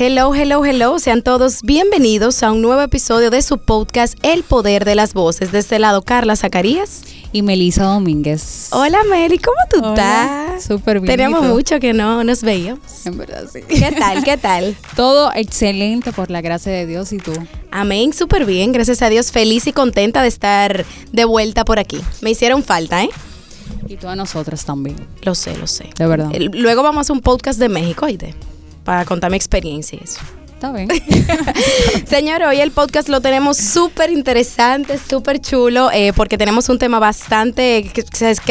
Hello, hello, hello. Sean todos bienvenidos a un nuevo episodio de su podcast El Poder de las Voces. De este lado, Carla Zacarías. Y Melisa Domínguez. Hola, Meli, ¿cómo tú estás? Súper bien. Teníamos mucho que no nos veíamos. En verdad, sí. ¿Qué tal? ¿Qué tal? Todo excelente por la gracia de Dios y tú. Amén, súper bien. Gracias a Dios, feliz y contenta de estar de vuelta por aquí. Me hicieron falta, ¿eh? Y tú a nosotras también. Lo sé, lo sé. De verdad. Luego vamos a un podcast de México, oíste, para contar mi experiencia. Está bien. Señor, hoy el podcast lo tenemos súper interesante, súper chulo, eh, porque tenemos un tema bastante que,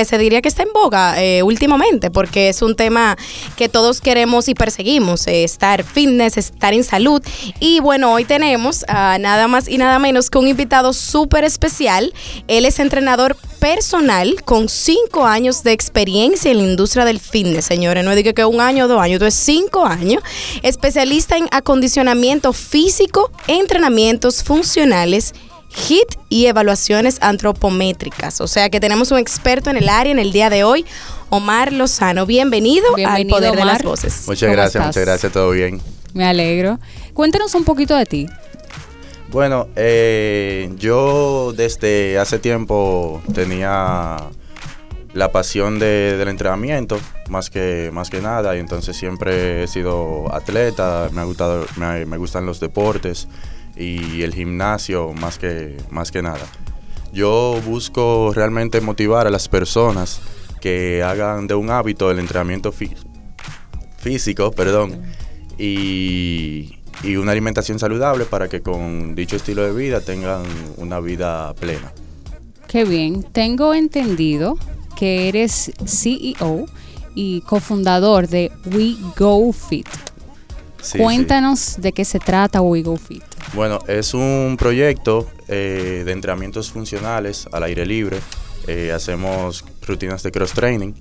se- diría que está en boga eh, últimamente, porque es un tema que todos queremos y perseguimos, eh, estar fitness, estar en salud. Y bueno, hoy tenemos a nada más y nada menos que un invitado súper especial. Él es entrenador personal con cinco años de experiencia en la industria del fitness, señores. No digo que un año dos años, entonces cinco años. Especialista en acondicionamiento físico, entrenamientos funcionales, HIT y evaluaciones antropométricas. O sea que tenemos un experto en el área en el día de hoy, Omar Lozano. Bienvenido, al Poder de las Voces. Muchas ¿Cómo gracias, estás? muchas gracias, todo bien. Me alegro. Cuéntanos un poquito de ti. Bueno, eh, yo desde hace tiempo tenía la pasión de- del entrenamiento, más que, más que nada, y entonces siempre he sido atleta, me, ha gustado, me, me gustan los deportes y el gimnasio más que, más que nada. Yo busco realmente motivar a las personas que hagan de un hábito el entrenamiento fí- físico, perdón, y, y una alimentación saludable para que con dicho estilo de vida tengan una vida plena. Qué bien. Tengo entendido que eres CEO y cofundador de We Go Fit. Sí, Cuéntanos de qué se trata We Go Fit. Bueno, es un proyecto eh, de entrenamientos funcionales al aire libre. Eh, hacemos rutinas de cross training.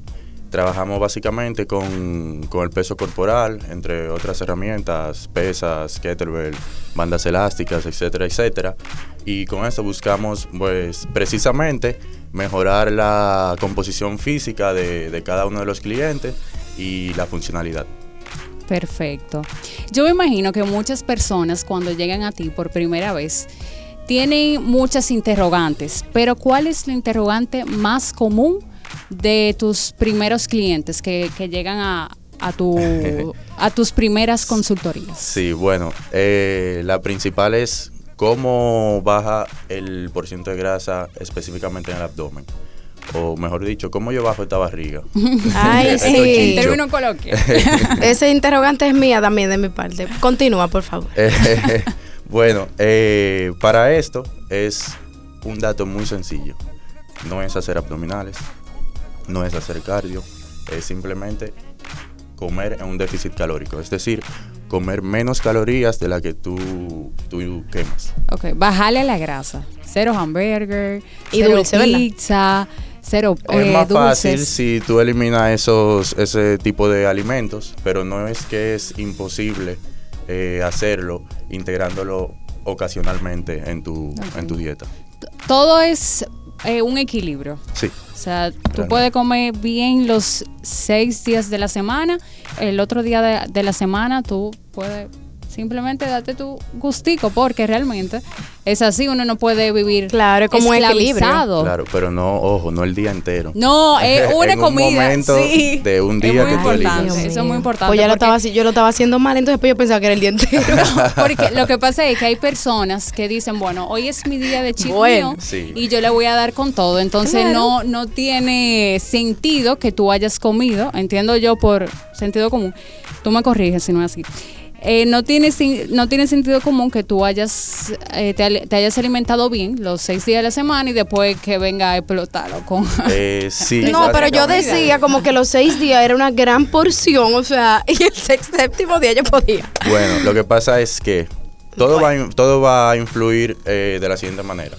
Trabajamos básicamente con, con el peso corporal, entre otras herramientas, pesas, kettlebell, bandas elásticas, etcétera, etcétera. Y con esto buscamos, pues, precisamente mejorar la composición física de, de cada uno de los clientes y la funcionalidad. Perfecto. Yo me imagino que muchas personas cuando llegan a ti por primera vez tienen muchas interrogantes, pero ¿cuál es la interrogante más común de tus primeros clientes que, que llegan a, a, tu, a tus primeras consultorías? Sí, bueno, eh, la principal es cómo baja el porcentaje de grasa específicamente en el abdomen. O mejor dicho, cómo yo bajo esta barriga. Ay, sí. Término coloquial. Ese interrogante es mía también de mi parte. Continúa, por favor. Eh, bueno, eh, para esto es un dato muy sencillo. No es hacer abdominales, no es hacer cardio, es simplemente comer en un déficit calórico. Es decir, comer menos calorías de la que tú, tú quemas. ok, bajale la grasa. Cero hamburger, Y cero dulce, ¿verdad? pizza, cero Es eh, más fácil si tú eliminas esos, ese tipo de alimentos, pero no es que es imposible eh, hacerlo integrándolo ocasionalmente en tu, en tu dieta. Todo es eh, un equilibrio. Sí, O sea, tú Realmente. puedes comer bien los seis días de la semana, el otro día de, de la semana tú puedes simplemente darte tu gustico, porque realmente es así, uno no puede vivir Claro, es como un esclavizado. claro, pero no, ojo, no el día entero. No, es una En un comida. momento sí. de un Es día muy que tú elijas. Eso es muy importante. Pues ya lo estaba, yo lo estaba haciendo mal, entonces pues yo pensaba que era el día entero. Porque lo que pasa es que hay personas que dicen, bueno, hoy es mi día de cheat Bueno. Sí. y yo le voy a dar con todo. Entonces Claro. no, no tiene sentido que tú hayas comido, entiendo yo por sentido común. Tú me corriges si no es así. Eh, no, tiene, sin- no tiene sentido común que tú hayas, eh, te, hayas alimentado bien los seis días de la semana y después que venga a explotarlo con... Eh, sí, No, pero yo decía como que los seis días era una gran porción, o sea, y el sex- séptimo día yo podía. Bueno, lo que pasa es que todo, va, todo va a influir eh, de la siguiente manera.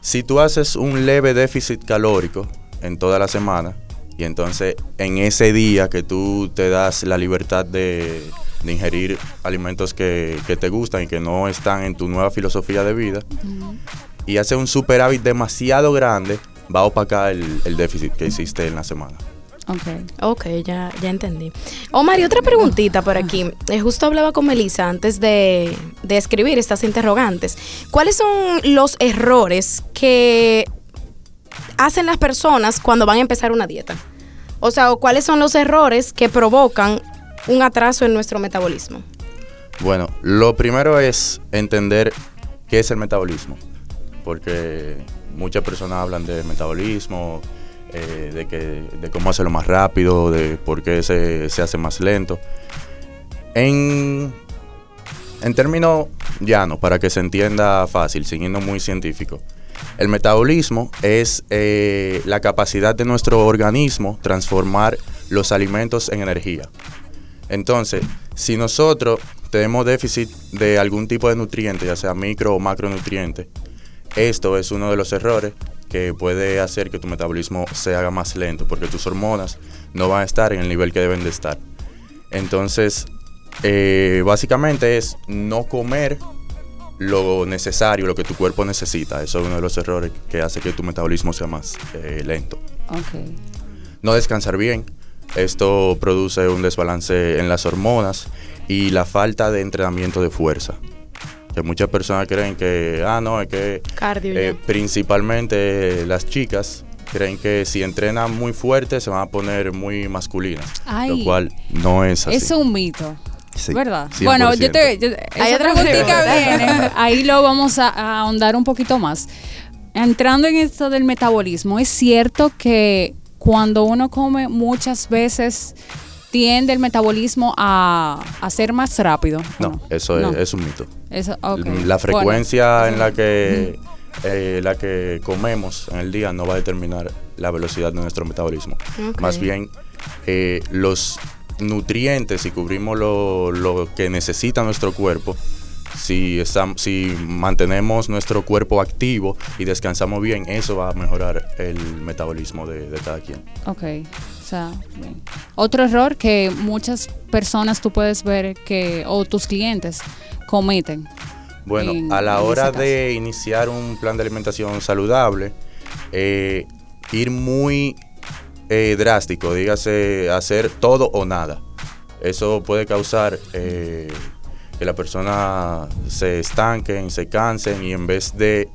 Si tú haces un leve déficit calórico en toda la semana, y entonces en ese día que tú te das la libertad de, de ingerir alimentos que, que te gustan y que no están en tu nueva filosofía de vida, y haces un superávit demasiado grande, va a opacar el, el déficit que hiciste en la semana. Ok. Ok, ya, ya entendí. Omar, y otra preguntita por aquí. Eh, justo hablaba con Melissa antes de, de escribir estas interrogantes. ¿Cuáles son los errores que hacen las personas cuando van a empezar una dieta? O sea, ¿o ¿cuáles son los errores que provocan un atraso en nuestro metabolismo? Bueno, lo primero es entender qué es el metabolismo, porque muchas personas hablan de metabolismo, eh, de, que, de cómo hacerlo más rápido, de por qué se, se hace más lento. En, en términos llanos, para que se entienda fácil, siguiendo muy científico, el metabolismo es eh, la capacidad de nuestro organismo transformar los alimentos en energía. Entonces, si nosotros tenemos déficit de algún tipo de nutriente, ya sea micro o macronutriente, esto es uno de los errores que puede hacer que tu metabolismo se haga más lento, porque tus hormonas no van a estar en el nivel que deben de estar. Entonces, eh, básicamente es no comer lo necesario, lo que tu cuerpo necesita. Eso es uno de los errores que hace que tu metabolismo sea más eh, lento. No descansar bien. Esto produce un desbalance en las hormonas y la falta de entrenamiento de fuerza. Que muchas personas creen que, ah, no, es que Cardio. eh, principalmente las chicas creen que si entrenan muy fuerte se van a poner muy masculinas. Ay. lo cual no es así. Es un mito. Sí, ¿Verdad? 100%. Bueno, yo te. yo- Hay otra preguntita viene. Ahí lo vamos a, a ahondar un poquito más. Entrando en esto del metabolismo, es cierto que cuando uno come muchas veces tiende el metabolismo a, a ser más rápido. ¿o No, eso No. Es, es un mito. Eso. La Bueno, frecuencia en la que, eh, la que comemos en el día no va a determinar la velocidad de nuestro metabolismo. Más bien, eh, los nutrientes, si cubrimos lo, lo que necesita nuestro cuerpo, si, estam- si mantenemos nuestro cuerpo activo y descansamos bien, eso va a mejorar el metabolismo de, de cada quien. Ok. O sea, bien. Otro error que muchas personas tú puedes ver que, o tus clientes cometen. Bueno, en- a la hora de iniciar un plan de alimentación saludable, eh, ir muy eh, drástico, dígase hacer todo o nada. Eso puede causar eh, que la persona se estanquen, se cansen y en vez de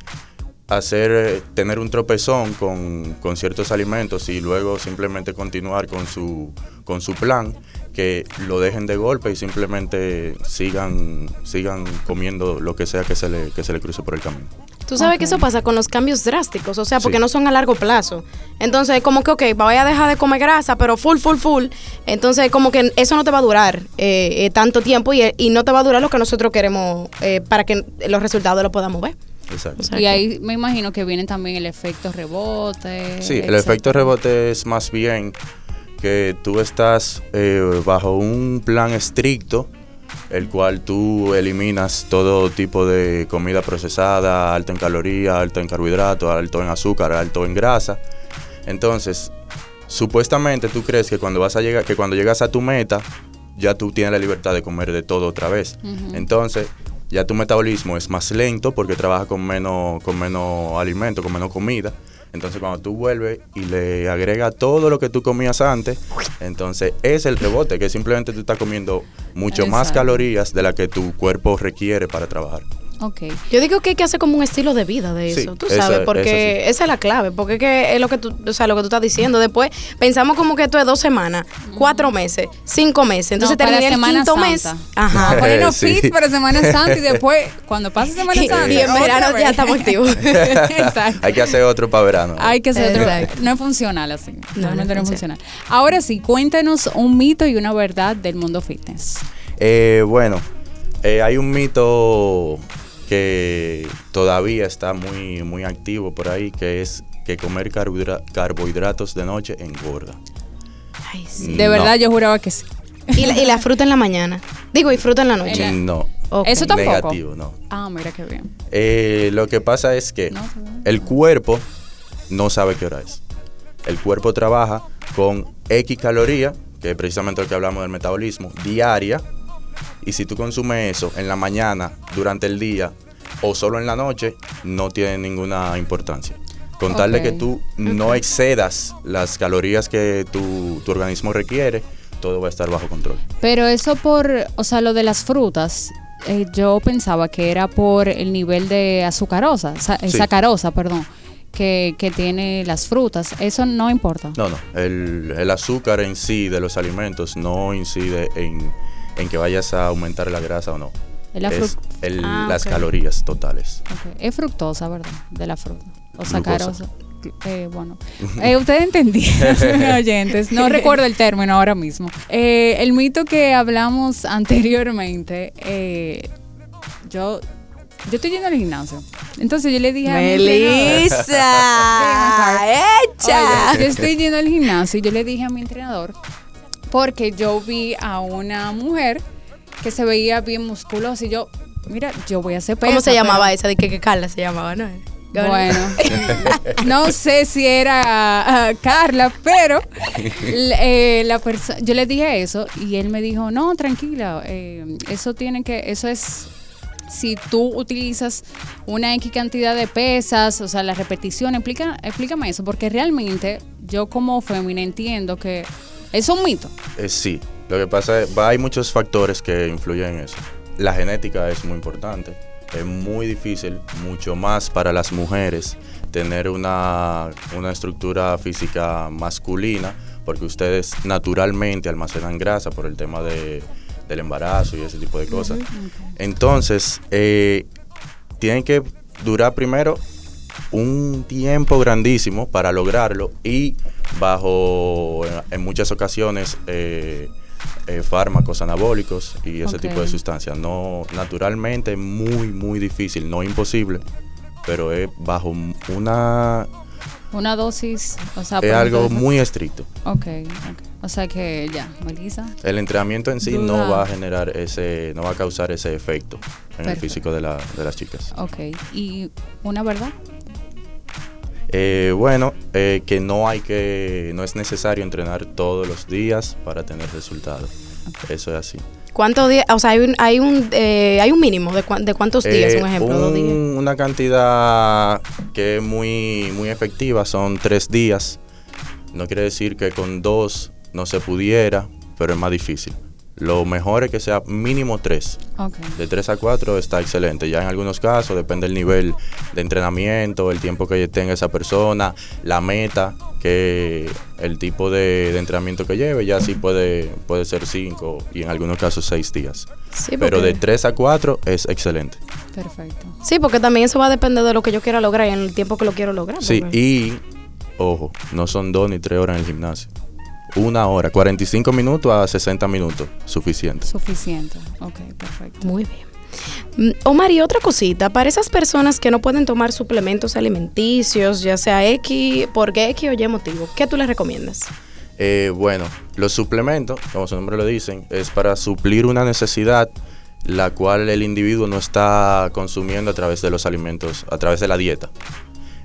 hacer eh, tener un tropezón con, con ciertos alimentos y luego simplemente continuar con su con su plan que lo dejen de golpe y simplemente sigan sigan comiendo lo que sea que se le que se le cruce por el camino. Tú sabes que eso pasa con los cambios drásticos, o sea, porque Sí. no son a largo plazo. Entonces, como que, ok, voy a dejar de comer grasa, pero full, full, full. Entonces, como que eso no te va a durar eh, eh, tanto tiempo y, y no te va a durar lo que nosotros queremos eh, para que los resultados los podamos ver. Exacto. O sea, Y ahí me imagino que viene también el efecto rebote. Sí, el efecto rebote es más bien que tú estás eh, bajo un plan estricto, el cual tú eliminas todo tipo de comida procesada, alta en calorías, alta en carbohidratos, alto en azúcar, alto en grasa. Entonces, supuestamente tú crees que cuando vas a llegar, que cuando llegas a tu meta, ya tú tienes la libertad de comer de todo otra vez. Entonces, ya tu metabolismo es más lento porque trabaja con menos, con menos alimento, con menos comida. Entonces, cuando tú vuelves y le agregas todo lo que tú comías antes, entonces es el rebote, que simplemente tú estás comiendo mucho más calorías de la que tu cuerpo requiere para trabajar. Ok. Yo digo que hay que hacer como un estilo de vida de Sí, eso, tú sabes, porque sí. esa es la clave, porque es, que es lo que tú, o sea, lo que tú estás diciendo. Después pensamos como que esto es dos semanas, cuatro meses, cinco meses. Entonces No, para terminé el quinto Santa. mes. Ajá. a ponernos Sí. fit para Semana Santa y después, cuando pase Semana Santa. y en verano vez. ya estamos activos. Exacto. Hay que hacer otro para verano. Hay que hacer otro. Exacto. No es funcional así. No, Realmente no no es funcional. Ahora sí, cuéntanos un mito y una verdad del mundo fitness. Eh, bueno, eh, hay un mito que todavía está muy, muy activo por ahí, que es que comer carbohidra- carbohidratos de noche engorda. Ay, sí. De No. verdad, yo juraba que sí. y, la, y la fruta en la mañana. Digo, y fruta en la noche. No. Eso tampoco. negativo, no. Ah, mira qué bien. Eh, lo que pasa es que No, el cuerpo no sabe qué hora es. El cuerpo trabaja con X caloría, que es precisamente lo que hablamos del metabolismo, diaria. Y si tú consumes eso en la mañana, durante el día o solo en la noche, no tiene ninguna importancia. Con tal de que tú no excedas las calorías que tu, tu organismo requiere, todo va a estar bajo control. Pero eso por, o sea, lo de las frutas, eh, yo pensaba que era por el nivel de azucarosa, sa- eh, Sí. sacarosa, perdón, que, que tiene las frutas. Eso no importa. No, no. El, el azúcar en sí de los alimentos no incide en, en que vayas a aumentar la grasa o no. Es el- Ah, las calorías totales. Ok. Es fructosa, ¿verdad? De la fruta. O sacarosa. Eh, bueno, eh, ustedes entendieron, oyentes. No recuerdo el término ahora mismo. Eh, el mito que hablamos anteriormente, eh, yo, yo estoy yendo al gimnasio. Entonces yo le dije a mi entrenador- Melissa, hecha. Oye, yo estoy yendo al gimnasio y yo le dije a mi entrenador, porque yo vi a una mujer que se veía bien musculosa y yo, mira, yo voy a hacer ¿Cómo pesa, se llamaba pero- esa? De que, que Carla se llamaba, ¿no? Bueno, no sé si era ah, Carla, pero eh, la perso- yo le dije eso y él me dijo, no, tranquila, eh, eso tiene que, eso es si tú utilizas una X cantidad de pesas, o sea, la repetición, explica, explícame eso, porque realmente yo como fémina entiendo que es un mito. Eh, sí, lo que pasa es va- hay muchos factores que influyen en eso. La genética es muy importante. Es muy difícil, mucho más para las mujeres, tener una, una estructura física masculina, porque ustedes naturalmente almacenan grasa por el tema de, del embarazo y ese tipo de cosas. Entonces, eh, tienen que durar primero un tiempo grandísimo para lograrlo y bajo, en, muchas ocasiones, eh, eh, fármacos anabólicos y ese tipo de sustancias. No, naturalmente es muy, muy difícil, no imposible, pero es bajo una... Una dosis, o sea, es algo muy estricto. Ok, ok. O sea que ya, Melissa. El entrenamiento en sí no va a generar ese, no va a causar ese efecto en el físico de, la- de las chicas. Ok. ¿Y una verdad? Eh, bueno, eh, que no hay que, no es necesario entrenar todos los días para tener resultados. Eso es así. ¿Cuántos días? O sea, hay un, hay un, eh, hay un mínimo de, de cuántos días, Eh, un ejemplo, dos días. un- Una cantidad que es muy, muy efectiva son tres días. No quiere decir que con dos no se pudiera, pero es más difícil. Lo mejor es que sea mínimo tres. Ok. De 3 a 4 está excelente. Ya en algunos casos depende del nivel de entrenamiento, el tiempo que tenga esa persona, la meta, que el tipo de, de entrenamiento que lleve, ya sí puede, puede ser 5 y en algunos casos 6 días. Sí, Pero de 3 a 4 es excelente. Perfecto. Sí, porque también eso va a depender de lo que yo quiera lograr y en el tiempo que lo quiero lograr. Sí, porque- y ojo, no son 2 ni 3 horas en el gimnasio. Una hora, 45 minutos a 60 minutos, suficiente. Suficiente. Ok, perfecto. Muy bien. Mm, Omar, y otra cosita, para esas personas que no pueden tomar suplementos alimenticios, ya sea X, porque X o Y motivo, ¿qué tú les recomiendas? Eh, bueno, los suplementos, como su nombre lo dicen, es para suplir una necesidad la cual el individuo no está consumiendo a través de los alimentos, a través de la dieta.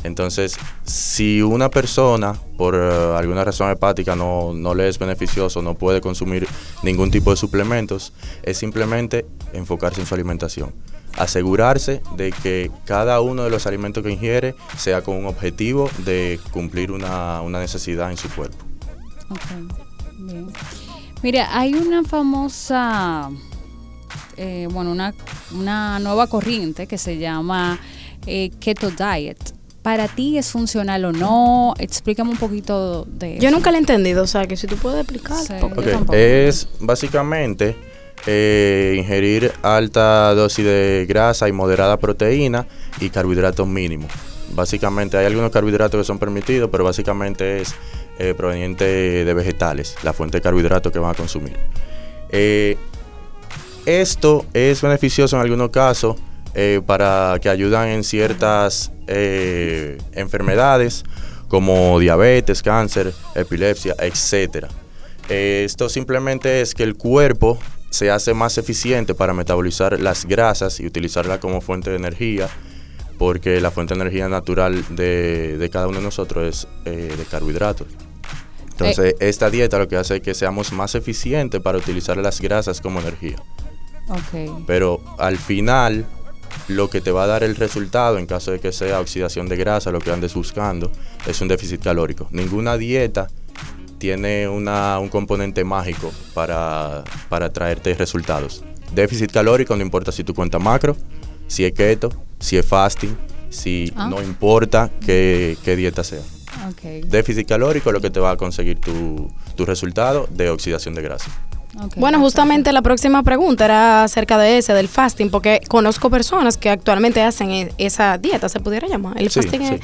Entonces, si una persona por eh, alguna razón hepática no, no le es beneficioso, no puede consumir ningún tipo de suplementos, es simplemente enfocarse en su alimentación. Asegurarse de que cada uno de los alimentos que ingiere sea con un objetivo de cumplir una, una necesidad en su cuerpo. Bien. Mira, hay una famosa, eh, bueno, una, una nueva corriente que se llama eh, Keto Diet. ¿Para ti es funcional o no? Explícame un poquito de eso. Yo nunca lo he entendido, o sea, que si tú puedes explicar. Sí. Es básicamente eh, ingerir alta dosis de grasa y moderada proteína y carbohidratos mínimos. Básicamente hay algunos carbohidratos que son permitidos, pero básicamente es eh, proveniente de vegetales, la fuente de carbohidratos que van a consumir. Eh, esto es beneficioso en algunos casos eh, para que ayudan en ciertas eh, enfermedades como diabetes, cáncer, epilepsia, etcétera. Eh, esto simplemente es que el cuerpo se hace más eficiente para metabolizar las grasas y utilizarla como fuente de energía, porque la fuente de energía natural de, de cada uno de nosotros es eh, de carbohidratos. Entonces, esta dieta lo que hace es que seamos más eficientes para utilizar las grasas como energía. Ok. Pero al final, lo que te va a dar el resultado en caso de que sea oxidación de grasa, lo que andes buscando, es un déficit calórico. Ninguna dieta tiene una, un componente mágico para, para traerte resultados. Déficit calórico no importa si tú cuentas macro, si es keto, si es fasting, si Ah. no importa qué, qué dieta sea. Déficit calórico es lo que te va a conseguir tu, tu resultado de oxidación de grasa. Bueno, justamente la próxima pregunta era acerca de ese, del fasting, porque conozco personas que actualmente hacen e- esa dieta, se pudiera llamar. El Sí, fasting sí. es-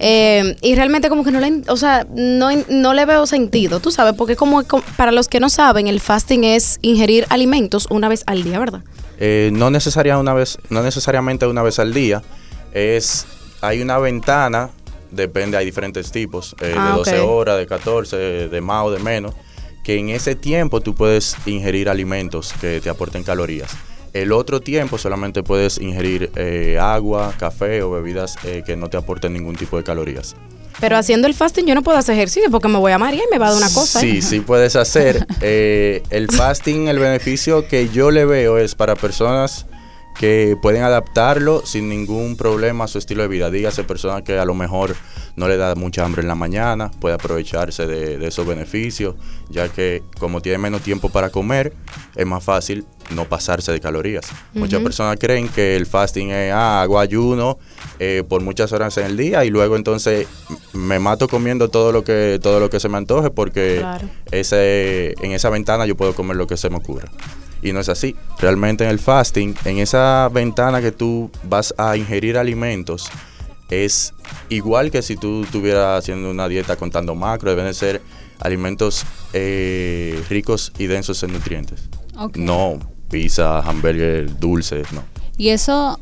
eh, y realmente como que no le, o sea, no, no le veo sentido, tú sabes, porque como como- para los que no saben, el fasting es ingerir alimentos una vez al día, ¿verdad? Eh, no, necesaria una vez, no necesariamente una vez al día. Es, hay una ventana, depende, hay diferentes tipos, eh, Ah, de 12 ok. horas, de 14, de más o de menos, que en ese tiempo tú puedes ingerir alimentos que te aporten calorías. El otro tiempo solamente puedes ingerir eh, agua, café o bebidas eh, que no te aporten ningún tipo de calorías. Pero haciendo el fasting yo no puedo hacer ejercicio porque me voy a marear y me va a dar una cosa. Sí, ¿eh? sí puedes hacer. Eh, el fasting, el beneficio que yo le veo es para personas que pueden adaptarlo sin ningún problema a su estilo de vida. Dígase personas que a lo mejor no le da mucha hambre en la mañana, puede aprovecharse de, de esos beneficios, ya que como tiene menos tiempo para comer, es más fácil no pasarse de calorías. Muchas personas creen que el fasting es, ah, hago ayuno eh, por muchas horas en el día y luego entonces me mato comiendo todo lo que todo lo que se me antoje porque Claro. ese, en esa ventana yo puedo comer lo que se me ocurra. Y no es así. Realmente en el fasting, en esa ventana que tú vas a ingerir alimentos, es igual que si tú estuvieras haciendo una dieta contando macro, deben de ser alimentos eh, ricos y densos en nutrientes. No pizza, hamburger, dulces, no. Y eso,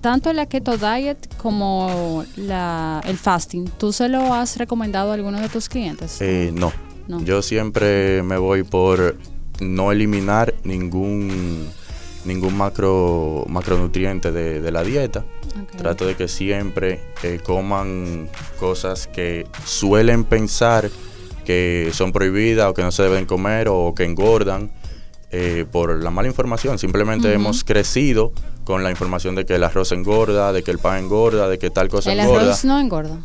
tanto la keto diet como la, el fasting, ¿tú se lo has recomendado a alguno de tus clientes? Eh, no. No. Yo siempre me voy por no eliminar ningún ningún macro macronutriente de, de la dieta. Trato de que siempre eh, coman cosas que suelen pensar que son prohibidas o que no se deben comer o que engordan eh, por la mala información. Simplemente hemos crecido con la información de que el arroz engorda, de que el pan engorda, de que tal cosa El engorda. arroz no engorda.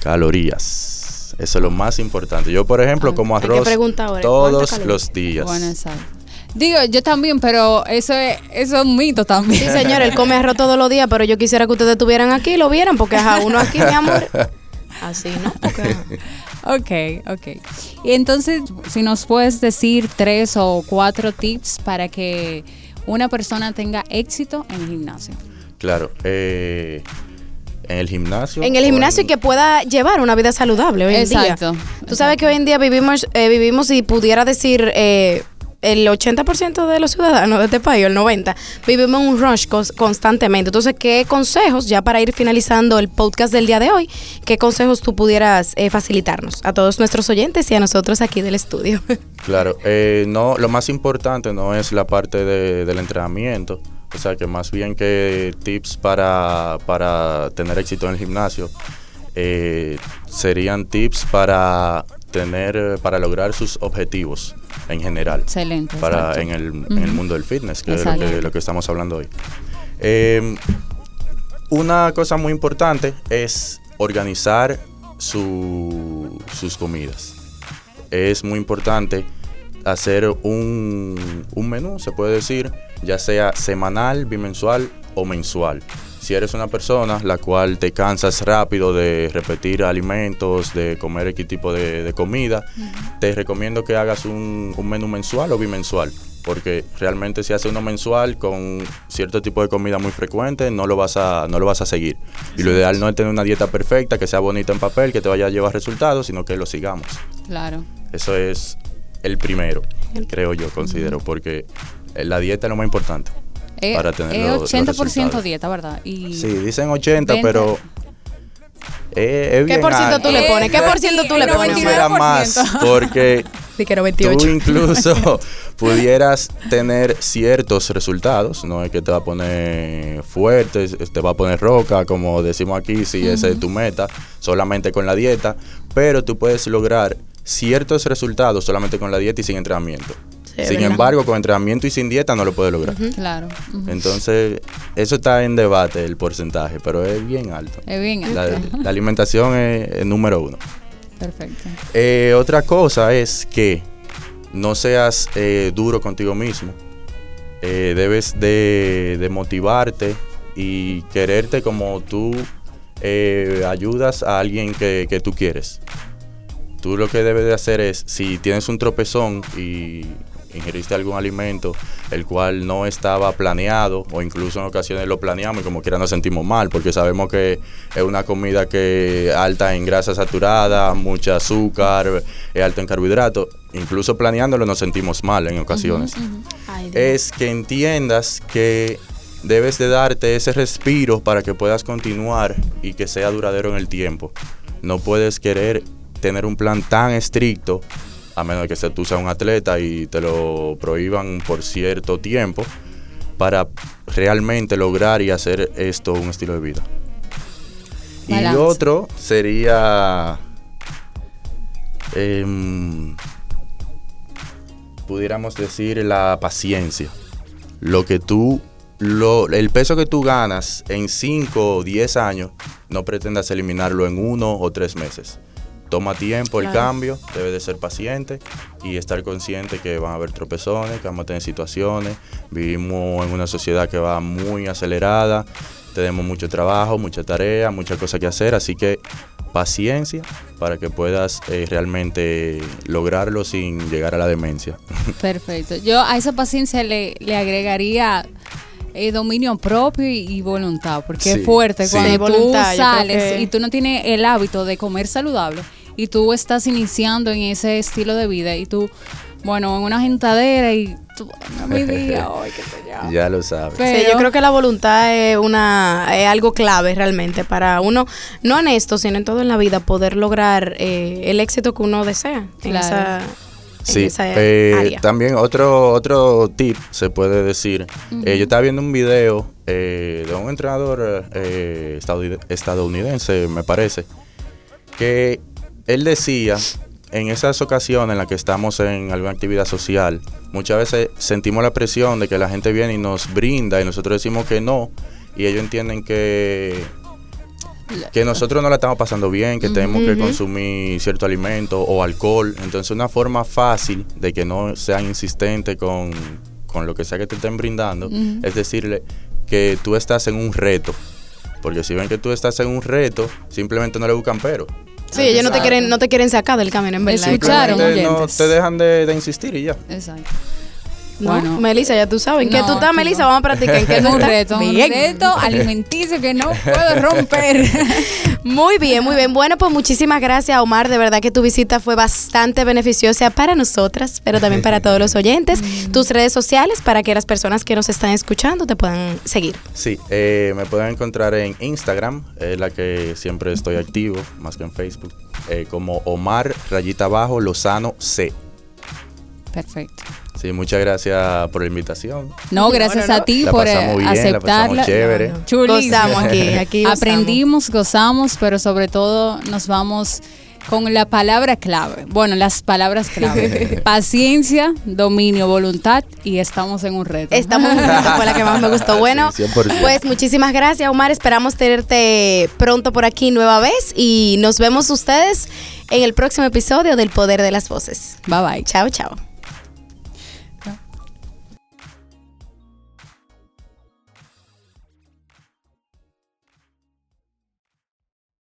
Calorías. Eso es lo más importante. Yo, por ejemplo, Ah, como arroz ahora, todos los días. Bueno, exacto. Digo, yo también, pero eso es, eso es un mito también. Sí, señor, él come arroz todos los días, pero yo quisiera que ustedes estuvieran aquí y lo vieran, porque ajá, uno aquí, mi amor. Así, ¿no? Porque, ajá. Ok, ok. Y entonces, si nos puedes decir tres o cuatro tips para que una persona tenga éxito en el gimnasio. Claro. eh, en el gimnasio. En el gimnasio y que pueda llevar una vida saludable hoy en Exacto, día. Tú sabes que hoy en día vivimos, eh, vivimos y pudiera decir eh, el 80% de los ciudadanos de este país, el 90%, vivimos en un rush cons- constantemente. Entonces, ¿qué consejos, ya para ir finalizando el podcast del día de hoy, qué consejos tú pudieras eh, facilitarnos a todos nuestros oyentes y a nosotros aquí del estudio? Claro, eh, no, lo más importante no es la parte de- del entrenamiento, o sea que más bien que tips para, para tener éxito en el gimnasio eh, serían tips para tener, para lograr sus objetivos en general, Excelente. para exacto. en el, en el mundo del fitness, que es lo Exacto. que, lo que estamos hablando hoy. Eh, una cosa muy importante es organizar su- sus comidas. Es muy importante hacer un, un menú, se puede decir, ya sea semanal, bimensual o mensual. Si eres una persona la cual te cansas rápido de repetir alimentos, de comer X tipo de, de comida, te recomiendo que hagas un, un menú mensual o bimensual. Porque realmente si haces uno mensual con cierto tipo de comida muy frecuente, no lo vas a, no lo vas a seguir. Y lo ideal no es tener una dieta perfecta, que sea bonita en papel, que te vaya a llevar resultados, sino que lo sigamos. Claro. Eso es el primero, creo yo, considero, porque la dieta es lo más importante. Es Para tener los- los 80% resultados. dieta, ¿verdad? Y Sí, dicen 80, 20. pero... eh, es ¿Qué bien por ciento tú le pones? ¿Qué por ciento tú le pones? quisiera 99%. más, porque Sí, que era tú 28. incluso pudieras tener ciertos resultados, no es que te va a poner fuerte, te va a poner roca, como decimos aquí, si esa es tu meta, solamente con la dieta, pero tú puedes lograr ciertos resultados solamente con la dieta y sin entrenamiento. sin verdad. embargo, con entrenamiento y sin dieta no lo puede lograr. Claro. Entonces, eso está en debate, el porcentaje, pero es bien alto. Es bien. La, alto. la alimentación es el número uno. Perfecto. Eh, otra cosa es que no seas eh, duro contigo mismo. Eh, debes de, de motivarte y quererte como tú eh, ayudas a alguien que, que tú quieres. Tú lo que debes de hacer es, si tienes un tropezón y ingeriste algún alimento el cual no estaba planeado o incluso en ocasiones lo planeamos y como quiera nos sentimos mal porque sabemos que es una comida que alta en grasa saturada, mucha azúcar, es alta en carbohidratos, incluso planeándolo nos sentimos mal en ocasiones. Ay. Es que entiendas que debes de darte ese respiro para que puedas continuar y que sea duradero en el tiempo. No puedes querer tener un plan tan estricto a menos de que se- tú seas un atleta y te lo prohíban por cierto tiempo para realmente lograr y hacer esto un estilo de vida. Y otro sería em, pudiéramos decir la paciencia. Lo que tú lo, el peso que tú ganas en 5 o 10 años, no pretendas eliminarlo en uno o tres meses. Toma tiempo el cambio, debe de ser paciente y estar consciente que van a haber tropezones, que vamos a tener situaciones. Vivimos en una sociedad que va muy acelerada, tenemos mucho trabajo, mucha tarea, muchas cosas que hacer, así que paciencia para que puedas eh, realmente lograrlo sin llegar a la demencia. Perfecto. Yo a esa paciencia le, le agregaría eh, dominio propio y, y voluntad, porque Sí, es fuerte sí. cuando Sí, tú voluntad, sales que- y tú no tienes el hábito de comer saludable y tú estás iniciando en ese estilo de vida y tú, bueno, en una gentadera y tú, no mi día hoy, qué sé yo. ya lo sabes. Sí, yo creo que la voluntad es una es algo clave realmente para uno, no en esto, sino en todo en la vida, poder lograr eh, el éxito que uno desea en Claro. En Sí, esa eh, área. también otro, otro tip se puede decir. Eh, yo estaba viendo un video eh, de un entrenador eh, estadounid- estadounidense, me parece, que él decía, en esas ocasiones en las que estamos en alguna actividad social, muchas veces sentimos la presión de que la gente viene y nos brinda y nosotros decimos que no, y ellos entienden que que nosotros no la estamos pasando bien, que tenemos que consumir cierto alimento o alcohol. Entonces una forma fácil de que no sean insistentes con, con lo que sea que te estén brindando es decirle que tú estás en un reto. Porque si ven que tú estás en un reto, simplemente no le buscan pero. sí, ellos no te quieren no te quieren sacar del camino, en verdad. Escucharon, no oyentes. te dejan de, de insistir y ya. Exacto. ¿No? Bueno. Melissa, ya tú sabes. ¿En qué No, tú estás, aquí Melissa? no. Vamos a practicar. ¿En qué tú un estás? reto, un reto alimenticio que no puedo romper. Muy bien, muy bien. Bueno, pues muchísimas gracias, Omar. De verdad que tu visita fue bastante beneficiosa para nosotras, pero también para todos los oyentes. Tus redes sociales para que las personas que nos están escuchando te puedan seguir. Sí, eh, me pueden encontrar en Instagram, es la que siempre estoy activo, más que en Facebook, eh, como Omar Rayita Abajo Lozano C. Perfecto. Sí, muchas gracias por la invitación. No, gracias no, no. a ti La por eh, bien, la aceptarla. pasamos chévere. Chulísimo. Gozamos aquí, aquí gozamos. Aprendimos, gozamos, pero sobre todo nos vamos con la palabra clave. Bueno, las palabras clave. Paciencia, dominio, voluntad y estamos en un reto. Estamos juntos, fue la que más me gustó. Bueno, Sí, 100%. pues muchísimas gracias, Omar. Esperamos tenerte pronto por aquí nueva vez y nos vemos ustedes en el próximo episodio del Poder de las Voces. Bye bye. Chao, chao.